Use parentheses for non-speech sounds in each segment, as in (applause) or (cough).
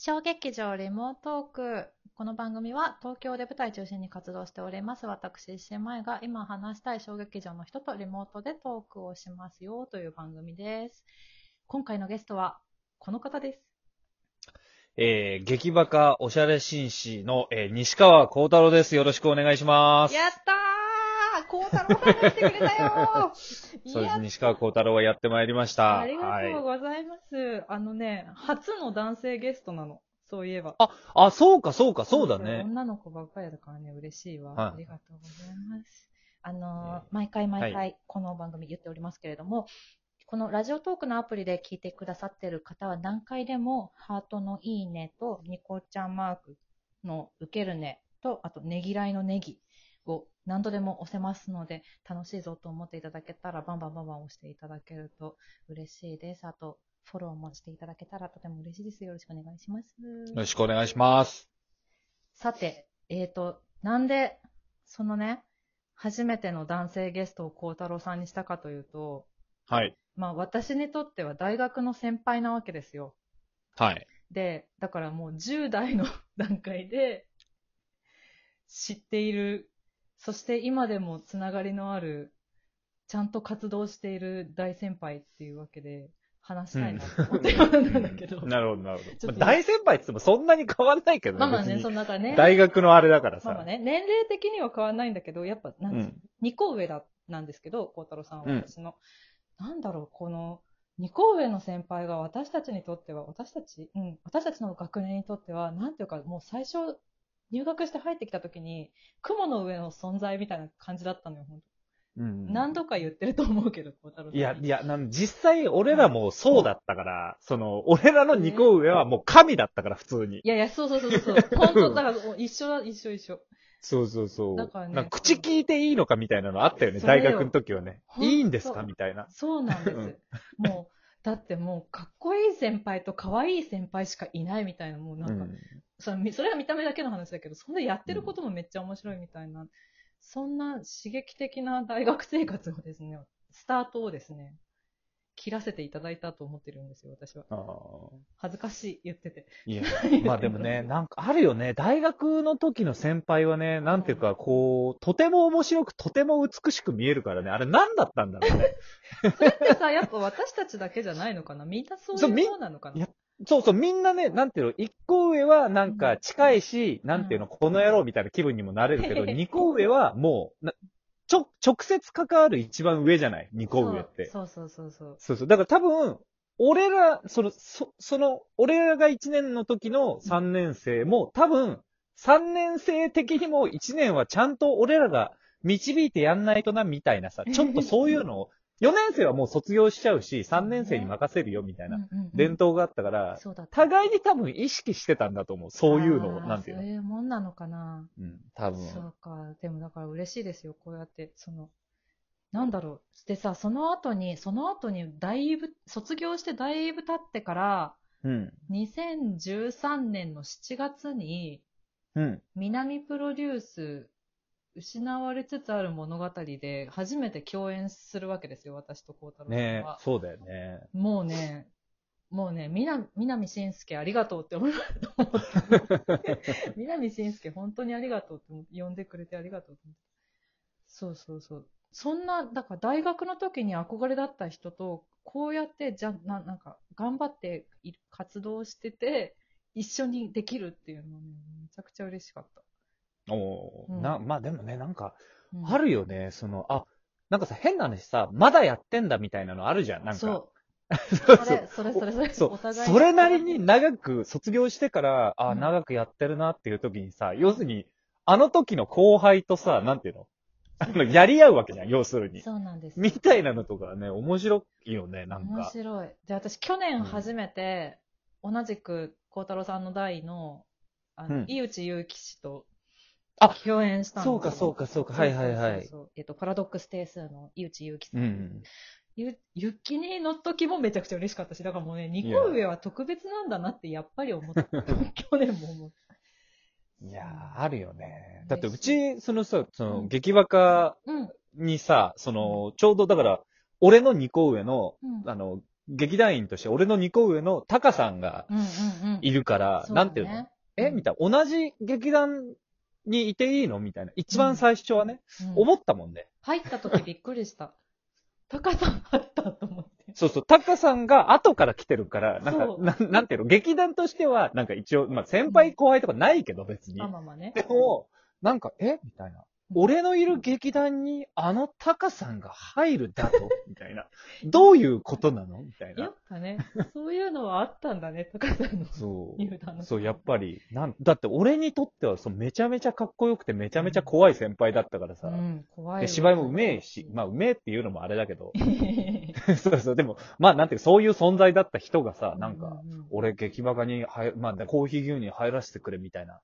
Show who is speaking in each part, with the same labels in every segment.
Speaker 1: 小劇場リモートーク。この番組は東京で舞台中心に活動しております私、石井舞が今話したい小劇場の人とリモートでトークをしますよという番組です。今回のゲストはこの方です。
Speaker 2: えー、劇バカおしゃれ紳士の、えー西川幸太郎です。よろしくお願いします。
Speaker 1: やったー孝太郎さんが来てくれたよー (laughs)
Speaker 2: そうです。
Speaker 1: やっ
Speaker 2: 西川幸太郎がやってまいりました。
Speaker 1: ありがとう
Speaker 2: はい。
Speaker 1: ございます。あのね、初の男性ゲストなの。そういえば。
Speaker 2: あ、そうか、そうか、そうだね。
Speaker 1: 女の子ばっかりだからね、嬉しいわ。
Speaker 2: はい
Speaker 1: ありがとうございます。あのー
Speaker 2: えー
Speaker 1: 毎回毎
Speaker 2: は
Speaker 1: 回この番組言っておりますけれども、このラジオトークのアプリで聞いてくださってる方は何回でもハートのいいねとニコちゃんマークの受けるねと、あとねぎらいのネギを何度でも押せますので、楽しいぞと思っていただけたらバンバンバンバン押していただけると嬉しいです。あと、フォローもしていただけたらとても嬉しいです。よろしくお願いします。
Speaker 2: よろしくお願いします。
Speaker 1: さて、えーと、なんで、そのね、初めての男性ゲストを孝太郎さんにしたかというと、
Speaker 2: はい。
Speaker 1: まあ私にとっては大学の先輩なわけですよ。
Speaker 2: はい。
Speaker 1: で、だからもう10代の段階で知っている、そして今でもつながりのある、ちゃんと活動している大先輩っていうわけで話したいなと思って読んだんだけど。(laughs)
Speaker 2: なるほど、なるほど。まあ大先輩って言ってもそんなに変わらないけど
Speaker 1: まあまあね、その中ね。
Speaker 2: 大学のあれだからさ。
Speaker 1: まあまあね、年齢的には変わらないんだけど、やっぱ、なんです
Speaker 2: うん。
Speaker 1: 2個上だ、なんですけど、孝太郎さんは
Speaker 2: うん
Speaker 1: 私の。なんだろう、この、2個上の先輩が私たちにとっては、私たち、うん、私たちの学年にとっては、なんていうか、もう最初、入学して入ってきた時に、雲の上の存在みたいな感じだったのよ、本
Speaker 2: うん
Speaker 1: 当何度か言ってると思うけど、孝太郎。
Speaker 2: いや、いや、なん実際俺らもそうだったから、その、俺らの二個上はもう神だったから、普通に。
Speaker 1: いやいや、そうそうそうそう。本当、だから一緒だ、一緒一緒。
Speaker 2: そうそうそう。
Speaker 1: だからね
Speaker 2: 口聞いていいのかみたいなのあったよね、大学の時はね。いいんですかみたいな。
Speaker 1: そうなんです。
Speaker 2: うん
Speaker 1: もう、だってもう、かっこいい先輩と可愛い先輩しかいないみたいな、もうなんか、
Speaker 2: うん。
Speaker 1: それそれは見た目だけの話だけど、そんなやってることもめっちゃ面白いみたいな、そんな刺激的な大学生活をですね、スタートをですね、切らせていただいたと思ってるんですよ、私は。恥ずかしい、言ってて。
Speaker 2: いや、(laughs) まあでもね、(laughs) なんかあるよね。大学の時の先輩はね、なんていうか、こう、とても面白く、とても美しく見えるからね。あれ何だったんだろうね。(laughs)
Speaker 1: それってさ、やっぱ私たちだけじゃないのかな？みんなそういうものなのかな？
Speaker 2: そうそう、みんなね、なんていうの、一個上はなんか近いし、なんていうの、この野郎みたいな気分にもなれるけど、二個上はもう、なちょ、直接関わる一番上じゃない？二個上って。
Speaker 1: そうそうそうそう。
Speaker 2: そうそう。だから多分、俺ら、その、そ、その、俺らが1年の時の3年生も、多分、3年生的にも1年はちゃんと俺らが導いてやんないとな、みたいなさ、ちょっとそういうのを、4年生はもう卒業しちゃうし、3年生に任せるよ、みたいな伝統があったから、
Speaker 1: そうだった。
Speaker 2: 互いに多分意識してたんだと思う。そういうのを、なんていうの。
Speaker 1: そういうもんなのかな
Speaker 2: うん、多分。
Speaker 1: そうか。でもだから嬉しいですよ。こうやって、その、なんだろう。でさ、その後に、その後にだいぶ、卒業してだいぶ経ってから、
Speaker 2: うん。
Speaker 1: 2013年の7月に、
Speaker 2: うん。
Speaker 1: 南プロデュース、失われつつある物語で初めて共演するわけですよ、私と孝太郎さん
Speaker 2: ね
Speaker 1: は。
Speaker 2: そうだよね。
Speaker 1: もうね、もうね、みな、南信介ありがとうって思って。南信介本当にありがとうって呼んでくれてありがとうって。そうそうそう。そんな、だから大学の時に憧れだった人と、こうやって、じゃ、ななんか、頑張って活動してて、一緒にできるっていうのはね、めちゃくちゃ嬉しかった。
Speaker 2: おー
Speaker 1: うん
Speaker 2: な、まあでもね、なんか、
Speaker 1: うん
Speaker 2: あるよね、その、あ、なんかさ、変な話さ、まだやってんだみたいなのあるじゃん、なんか。
Speaker 1: そう。
Speaker 2: そう
Speaker 1: それ、それ、それ、それ、
Speaker 2: そう。
Speaker 1: お互い
Speaker 2: それなりに長く卒業してから、あ、
Speaker 1: うん
Speaker 2: 長くやってるなっていう時にさ、要するに、あの時の後輩とさ、なんていうの？(laughs) あの、やり合うわけじゃん、要するに。
Speaker 1: そうなんです。
Speaker 2: みたいなのとかね、面白いよね、なん
Speaker 1: 面
Speaker 2: か。
Speaker 1: 白い。で、私、去年初めて、同じく孝太郎さんの代の、あの、
Speaker 2: うん
Speaker 1: 井内祐樹氏と
Speaker 2: あ
Speaker 1: 共演したんですよ
Speaker 2: そうか、そうか、そうか。はいはいはい。
Speaker 1: そうそうそうえっと、パラドックス定数の井内祐樹さ。
Speaker 2: うんん。
Speaker 1: ゆ、ゆっきにの時もめちゃくちゃ嬉しかったし、だからもうね、2個上は特別なんだなってやっぱり思った。去年も思った。
Speaker 2: いやー、あるよね。だって、うち、そのさ、そうの、
Speaker 1: ん
Speaker 2: 劇バカ
Speaker 1: うん。
Speaker 2: にさ、その、ちょうどだから、俺の2個上の、
Speaker 1: うん
Speaker 2: あの、劇団員として俺の2個上のタカさんが。いるから、なんていうの？えみたいな。同じ劇団にいていいの？みたいな。一番最初はね、
Speaker 1: うん
Speaker 2: 思ったもんね。
Speaker 1: 入った時びっくりした。(laughs) 高さんあったと思って。
Speaker 2: そうそう、タカさんが後から来てるから、なん
Speaker 1: そう
Speaker 2: か、なんなんていうの？劇団としては、なんか一応、まあ先輩後輩とかないけど別に
Speaker 1: あ。まあまあね。
Speaker 2: でも、なんか、え？みたいな。俺のいる劇団にあのタカさんが入るだと？(laughs) みたいな。どういうことなの？みたいな
Speaker 1: やっ。ぱね、そういうのはあったんだね、高さんの
Speaker 2: そう。
Speaker 1: 入団の。
Speaker 2: そう、やっぱり、なん、だって俺にとっては、そう、めちゃめちゃかっこよくて、めちゃめちゃ怖い先輩だったからさ。
Speaker 1: うん、怖い
Speaker 2: 芝居もうめえし、まあ、うめえっていうのもあれだけど、(laughs) (laughs) そうそう、でも、まあ、なんていう、そういう存在だった人がさ、なんか、俺、劇バカに入、まあ、コーヒー牛乳入らせてくれみたいな、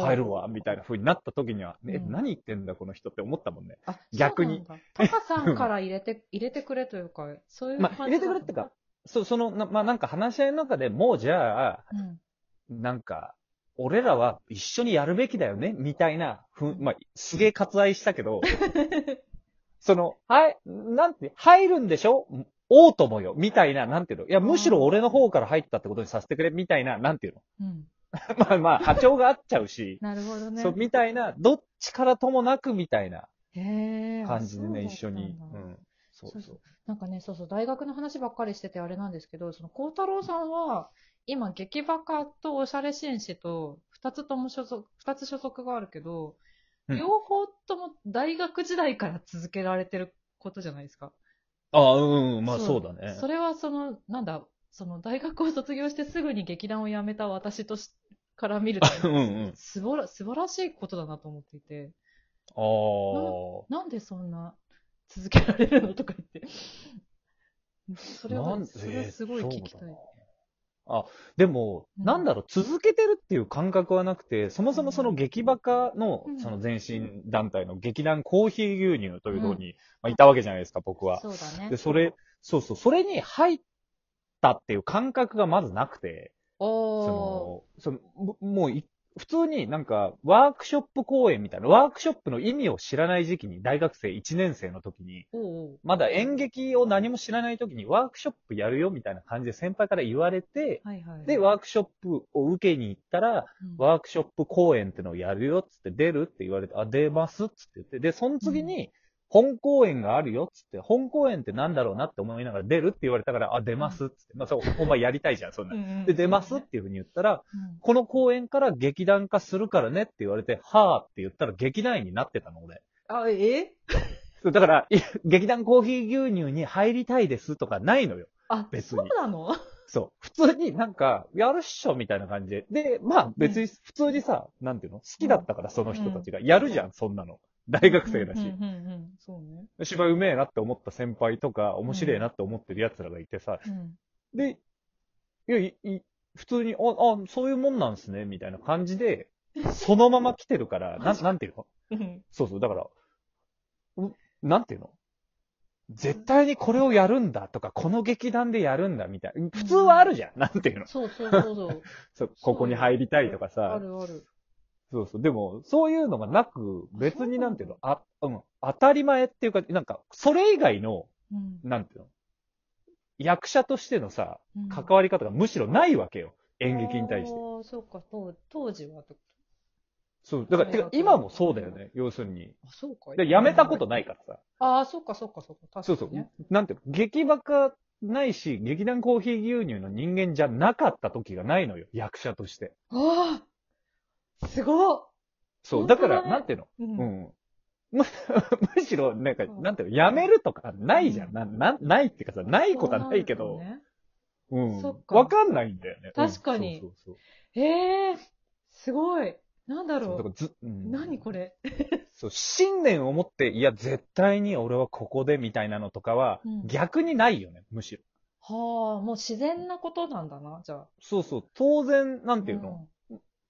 Speaker 2: 入るわ、みたいな風になった時には、え、
Speaker 1: うん
Speaker 2: 何言ってんだ、この人って思ったもんね。
Speaker 1: あ
Speaker 2: 逆に。
Speaker 1: そうなんだタカさんから入れて、(laughs) 入れてくれというか、そういう
Speaker 2: まあ、
Speaker 1: 感じ
Speaker 2: 入れてくれってか、そう、その、なまあ、なんか話し合いの中でもう、じゃあ、
Speaker 1: うん。
Speaker 2: なんか、俺らは一緒にやるべきだよね、みたいな、ふん、まあ、すげえ割愛したけど、(laughs) その、はい、なんて、入るんでしょ？おうともよ、みたいな、なんていうの？いや、むしろ俺の方から入ったってことにさせてくれ、みたいな、なんていうの？
Speaker 1: うん。(laughs)
Speaker 2: まあまあ、波長が合っちゃうし、
Speaker 1: なるほどね。
Speaker 2: そう、みたいな、どっちからともなく、みたいな感じでね、
Speaker 1: あ
Speaker 2: 一緒に。
Speaker 1: そうん。そう
Speaker 2: そう。
Speaker 1: なんかね、そうそう、大学の話ばっかりしててあれなんですけど、その、孝太郎さんは、今、劇バカとおしゃれ紳士と、二つとも所属、二つ所属があるけど、
Speaker 2: うん
Speaker 1: 両方とも大学時代から続けられてることじゃないですか。
Speaker 2: ああ、うん、うん、まあそうだね。
Speaker 1: それはその、なんだ、その大学を卒業してすぐに劇団を辞めた私としから見ると、(laughs)
Speaker 2: うんうん。
Speaker 1: 素晴ら素晴らしいことだなと思っていて、
Speaker 2: ああ。
Speaker 1: なんでそんな続けられるのとか言って。(laughs) それは、
Speaker 2: なん
Speaker 1: それはすごい聞きたい。
Speaker 2: あ、でも、
Speaker 1: うん
Speaker 2: なんだろう、続けてるっていう感覚はなくて、そもそもその劇バカの
Speaker 1: うん、
Speaker 2: その前身団体の劇団コーヒー牛乳というところに、まあ、いたわけじゃないですか、僕は。
Speaker 1: そうだね。
Speaker 2: で、それ、そうそう、それに入ったっていう感覚がまずなくて、
Speaker 1: お
Speaker 2: その、その、ももうい、普通になんか、ワークショップ公演みたいな、ワークショップの意味を知らない時期に、大学生1年生の時に、
Speaker 1: ーおう。
Speaker 2: まだ演劇を何も知らない時にワークショップやるよみたいな感じで先輩から言われて、
Speaker 1: はいはい。
Speaker 2: で、ワークショップを受けに行ったら、
Speaker 1: うん。
Speaker 2: ワークショップ公演ってのをやるよっつって出るって言われて、あ、出ますっつって言って、で、その次に、本公演があるよっつって、本公演ってなんだろうなって思いながら出るって言われたから、あ、出ますっつって、まあそう、お前やりたいじゃん、そんなで、出ますっていうふうに言ったら、
Speaker 1: うん
Speaker 2: この公演から劇団化するからねって言われて、はぁって言ったら劇団員になってたの、俺。
Speaker 1: あ、え？(laughs)
Speaker 2: そうだから、い劇団コーヒー牛乳に入りたいですとかないのよ。
Speaker 1: あ、
Speaker 2: 別に
Speaker 1: そうなの？
Speaker 2: そう。普通になんか、やるっしょみたいな感じで。で、まあ別に普通にさ、なんていうの？好きだったから、その人たちが。やるじゃん、そんなの。大学生だし。
Speaker 1: うんうんうんうんそうね。
Speaker 2: 芝居うめえなって思った先輩とか、面白いなって思ってる奴らがいてさ。
Speaker 1: うん
Speaker 2: で、いや、いい普通に、あ、あ、そういうもんなんすね、みたいな感じで、(laughs) そのまま来てるから、なん、なんていうの？
Speaker 1: うん
Speaker 2: そうそう、だから、うなんていうの？絶対にこれをやるんだとか、この劇団でやるんだみたいな。普通はあるじゃん。なんていうの？
Speaker 1: そうそうそうそう。(laughs)
Speaker 2: そう、ここに入りたいとか
Speaker 1: あ
Speaker 2: さ。
Speaker 1: るある。
Speaker 2: そうそう。でも、そういうのがなく、別になんていうのあ、うん、当たり前っていうか、なんか、それ以外の、
Speaker 1: うん
Speaker 2: なんていうの役者としてのさ、
Speaker 1: うん
Speaker 2: 関わり方がむしろないわけよ。演劇に対して。
Speaker 1: ああ、そうか、当当時は
Speaker 2: そう。だから、てか今もそうだよね。要するに。
Speaker 1: とあ、そうか。
Speaker 2: で、やめたことないからさ。
Speaker 1: ああ、そうか、そうか、そうか。
Speaker 2: そうそう
Speaker 1: 確かにね。。
Speaker 2: なんていうの劇バカないし、劇団コーヒー牛乳の人間じゃなかった時がないのよ。役者として。
Speaker 1: ああすごっ
Speaker 2: そう。だから、なんていうの？
Speaker 1: う。
Speaker 2: うんん。む (laughs) むしろ、なんか、
Speaker 1: うん
Speaker 2: なんていうの、やめるとかないじゃ。
Speaker 1: うんん
Speaker 2: な、な、ないっていうかさ、ないことはないけど、
Speaker 1: そうなん
Speaker 2: わかんないんだよね。
Speaker 1: 確かにええすごい。なんだろ
Speaker 2: う
Speaker 1: う。
Speaker 2: ん
Speaker 1: 何これ？(laughs)
Speaker 2: そう、信念を持って、いや、絶対に俺はここでみたいなのとかは、
Speaker 1: うん
Speaker 2: 逆にないよね、むしろ。
Speaker 1: はあ、もう自然なことなんだな、じゃあ。
Speaker 2: そうそう、当然、なんていうの、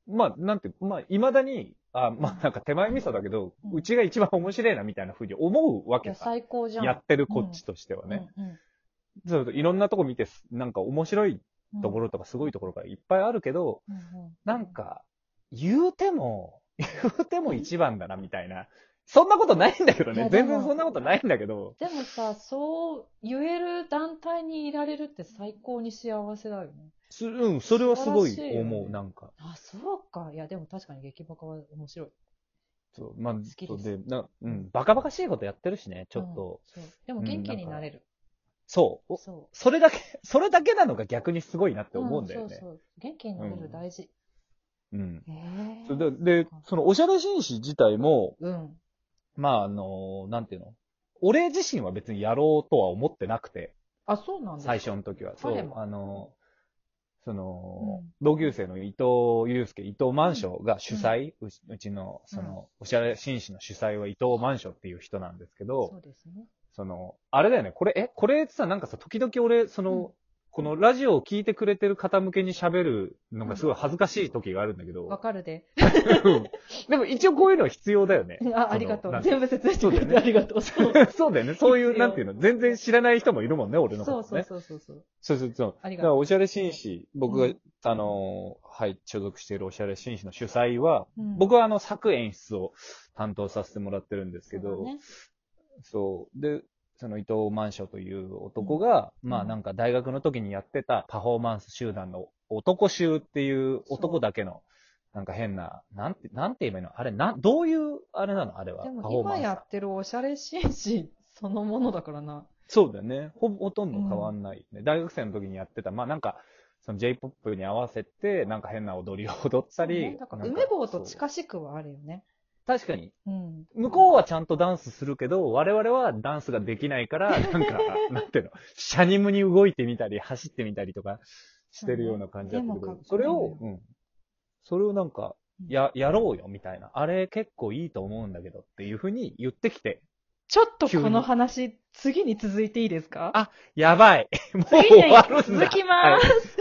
Speaker 2: まあ、なんてまあ、未だに、あ、まあ、なんか手前味噌だけど、
Speaker 1: うん
Speaker 2: うちが一番面白いなみたいな風に思うわけさ。
Speaker 1: 最高じゃん。
Speaker 2: やってるこっちとしてはね。
Speaker 1: うん
Speaker 2: そういろんなとこ見て、なんか面白い
Speaker 1: うん
Speaker 2: ところとかすごいところがいっぱいあるけど、
Speaker 1: うんうん
Speaker 2: なんか、言うても、言うても一番だなみたいなそんなことないんだけどね。全然そんなことないんだけど。
Speaker 1: でもさ、そう言える団体にいられるって最高に幸せだよね。
Speaker 2: すうん、それはすごい思う、なんか。
Speaker 1: あ、そうか。いや、でも確かに劇バカは面白い。
Speaker 2: そう、まあ、
Speaker 1: 好きで
Speaker 2: なうん、バカバカしいことやってるしね、ちょっと。
Speaker 1: うん。そうでも元気になれる。
Speaker 2: そう。お
Speaker 1: そ
Speaker 2: それだけ、(laughs) それだけなのが逆にすごいなって
Speaker 1: う。
Speaker 2: 思うんだよね。
Speaker 1: そうそう。元気になれる大事。
Speaker 2: うん。
Speaker 1: ええ
Speaker 2: それで、で、そのおしゃれ紳士自体も、
Speaker 1: うん。
Speaker 2: まあ、あの、なんていうの？俺自身は別にやろうとは思ってなくて、
Speaker 1: あ、そうなんだ。
Speaker 2: 最初の時は。そうあの、その、
Speaker 1: うん。
Speaker 2: 同級生の伊藤祐介、伊藤万象が主催、うちうちの、その、おしゃれ紳士の主催は伊藤万象っていう人なんですけど、
Speaker 1: そうですね。
Speaker 2: その、あれだよね、これ、え、これさ、なんかさ、時々俺、その、
Speaker 1: うん
Speaker 2: このラジオを聞いてくれてる方向けに喋るのがすごい恥ずかしい時があるんだけど、
Speaker 1: わかるで。
Speaker 2: うんでも一応こういうのは必要だよね。
Speaker 1: あ、ありがとう。全部説明してくれ
Speaker 2: そうだよね
Speaker 1: てありがとう。そう
Speaker 2: そうだよね。そういう、なんていうの、全然知らない人もいるもんね、俺のことね。
Speaker 1: そうそうそうそう。
Speaker 2: そうそうそう。
Speaker 1: ありがとう。
Speaker 2: だからおしゃれ紳士、僕が、
Speaker 1: うん
Speaker 2: あのー、はい、所属しているおしゃれ紳士の主催は、
Speaker 1: うん
Speaker 2: 僕はあの、作演出を担当させてもらってるんですけど、
Speaker 1: そうだね
Speaker 2: そう。で、その伊藤万象という男が、
Speaker 1: うん
Speaker 2: まあなんか大学の時にやってたパフォーマンス集団の男衆っていう男だけの、なんか変な、なんて、なんて言えばいいの？あれ、な、どういう、あれなの？あれは。
Speaker 1: でも。今やってるおしゃれ紳士 (laughs) そのものだからな。
Speaker 2: そうだよね。ほぼ、ほとんど変わんない、ね大学生の時にやってた、まあなんか、その J-POP に合わせて、なんか変な踊りを踊ったり。
Speaker 1: ね梅棒と近しくはあるよね。
Speaker 2: 確かに。
Speaker 1: うん。
Speaker 2: 向こうはちゃんとダンスするけど、我々はダンスができないから、(laughs) なんか、なんていうの、シャニムに動いてみたり、走ってみたりとかしてるような感じだったけど
Speaker 1: でもかっこいい、
Speaker 2: それを、うん。それをなんか、
Speaker 1: うん
Speaker 2: や、やろうよ、みたいな。あれ結構いいと思うんだけどっていうふうに言ってきて、
Speaker 1: ちょっとこの話、次に続いていいですか？
Speaker 2: あやばいもう終わるんだ
Speaker 1: 続きます。